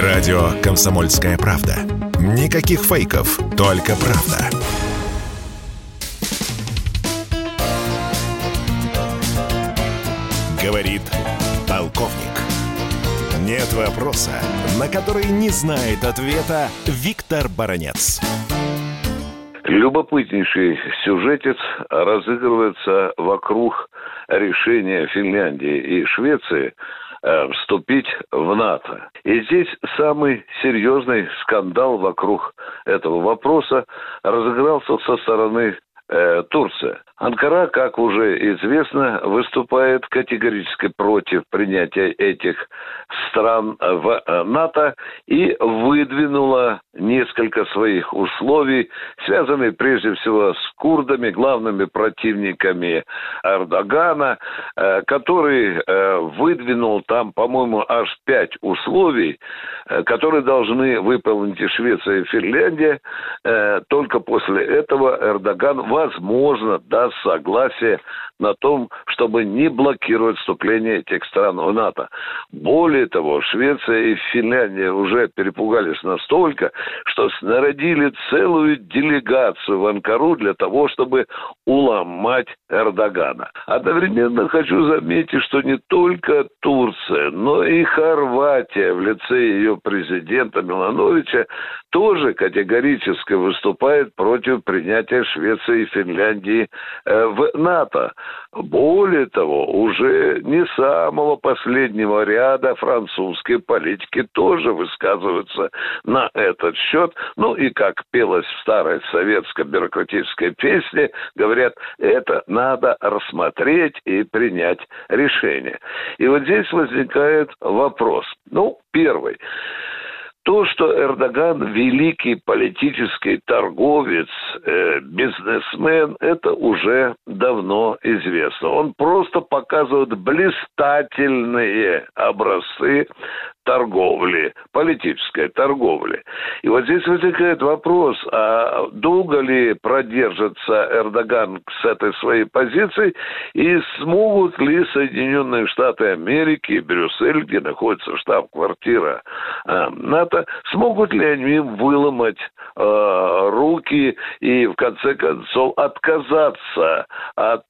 Радио «Комсомольская правда». Никаких фейков, только правда. Говорит полковник. Нет вопроса, на который не знает ответа Виктор Баранец. Любопытнейший сюжетец разыгрывается вокруг решения Финляндии и Швеции вступить в НАТО. И здесь самый серьезный скандал вокруг этого вопроса разыгрался со стороны э, Турции. Анкара, как уже известно, выступает категорически против принятия этих стран в э, НАТО и выдвинула несколько своих условий, связанных прежде всего с курдами, главными противниками Эрдогана, э, который э, выдвинул там, по-моему, аж пять условий, которые должны выполнить и Швеция, и Финляндия. Только после этого Эрдоган, возможно, даст согласие на том, чтобы не блокировать вступление этих стран в НАТО. Более того, Швеция и Финляндия уже перепугались настолько, что снародили целую делегацию в Анкару для того, чтобы уломать Эрдогана. Одновременно хочу заметить, что не только Турция, но и Хорватия в лице ее президента Милановича тоже категорически выступает против принятия Швеции и Финляндии в НАТО. Более того, уже не самого последнего ряда французские политики тоже высказываются на этот счет. Ну и как пелось в старой советской бюрократической песне, говорят, это надо рассмотреть и принять решение. И вот здесь возникает вопрос. Ну, первый. То, что Эрдоган великий политический торговец, э, бизнесмен, это уже давно известно. Он просто показывает блистательные образцы торговли, политической торговли. И вот здесь возникает вопрос, а долго ли продержится Эрдоган с этой своей позицией, и смогут ли Соединенные Штаты Америки, Брюссель, где находится штаб-квартира э, НАТО, смогут ли они выломать э, руки и, в конце концов, отказаться от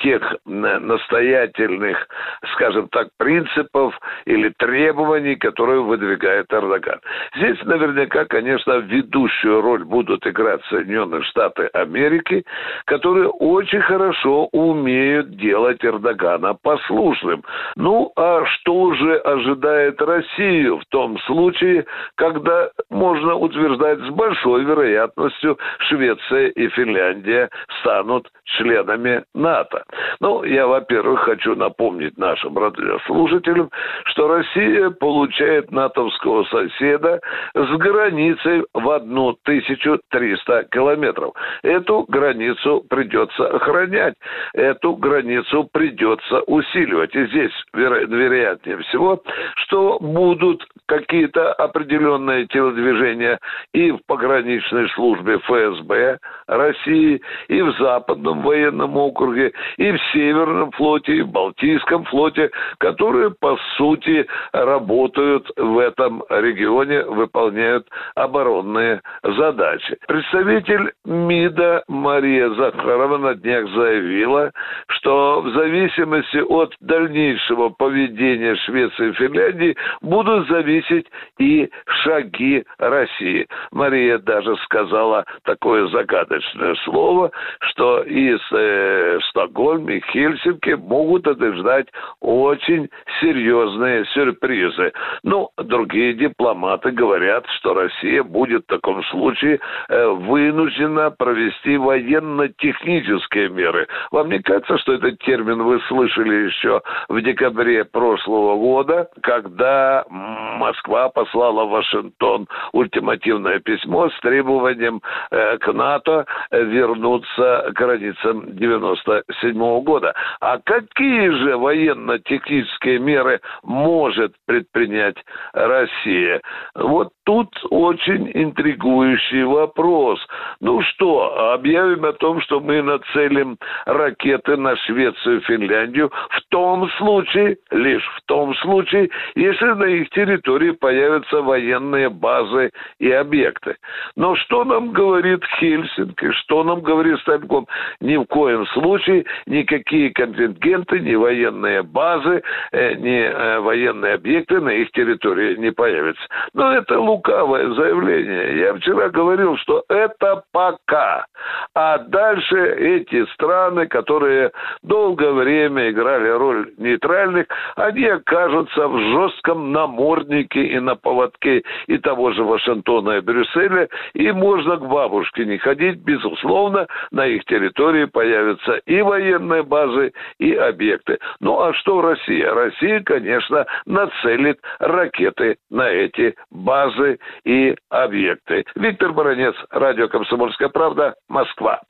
тех настоятельных, скажем так, принципов или требований, которые выдвигает Эрдоган. Здесь наверняка, конечно, ведущую роль будут играть Соединенные Штаты Америки, которые очень хорошо умеют делать Эрдогана послушным. Ну, а что же ожидает Россию в том случае, когда можно утверждать с большой вероятностью Швеция и Финляндия станут членами НАТО? Ну, я, во-первых, хочу напомнить нашим радиослушателям, что Россия получает натовского соседа с границей в 1300 километров. Эту границу придется охранять, эту границу придется усиливать. И здесь, веро- вероятнее всего, что будут какие-то определенные телодвижения и в пограничной службе ФСБ России, и в Западном военном округе, и в Северном флоте, и в Балтийском флоте, которые, по сути, работают в этом регионе, выполняют оборонные задачи. Представитель МИДа Мария Захарова на днях заявила, что в зависимости от дальнейшего поведения Швеции и Финляндии будут зависеть и шаги России. Мария даже сказала такое загадочное слово, что из э, Стокгольма и Хельсинки могут ожидать очень серьезные сюрпризы. Ну, другие дипломаты говорят, что Россия будет в таком случае э, вынуждена провести военно-технические меры. Вам не кажется, что этот термин вы слышали еще в декабре прошлого года, когда Москва послала в Вашингтон ультимативное письмо с требованием э, к НАТО вернуться к границам 97 -го года. А какие же военно-технические меры может предпринять Россия? Вот тут очень интригующий вопрос. Ну что, объявим о том, что мы нацелим ракеты на Швецию Финляндию в том случае, лишь в том случае, если на их территории появятся военные базы и объекты. Но что нам говорит Хельсинки, что нам говорит Стальком? Ни в коем случае никакие контингенты, ни военные базы, э, ни э, военные объекты на их территории не появятся. Но это лукавое заявление. Я вчера говорил, что это пока. А дальше эти страны, которые долгое время играли роль нейтральных, они окажутся в жестком наморднике и на поводке и того же Вашингтона и Брюсселя, и можно к бабушке не ходить, безусловно, на их территории появятся и военные базы, и объекты. Ну а что Россия? Россия, конечно, нацелит ракеты на эти базы и объекты. Виктор Баранец, Радио «Комсомольская правда», Москва.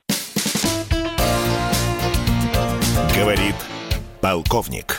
Говорит полковник.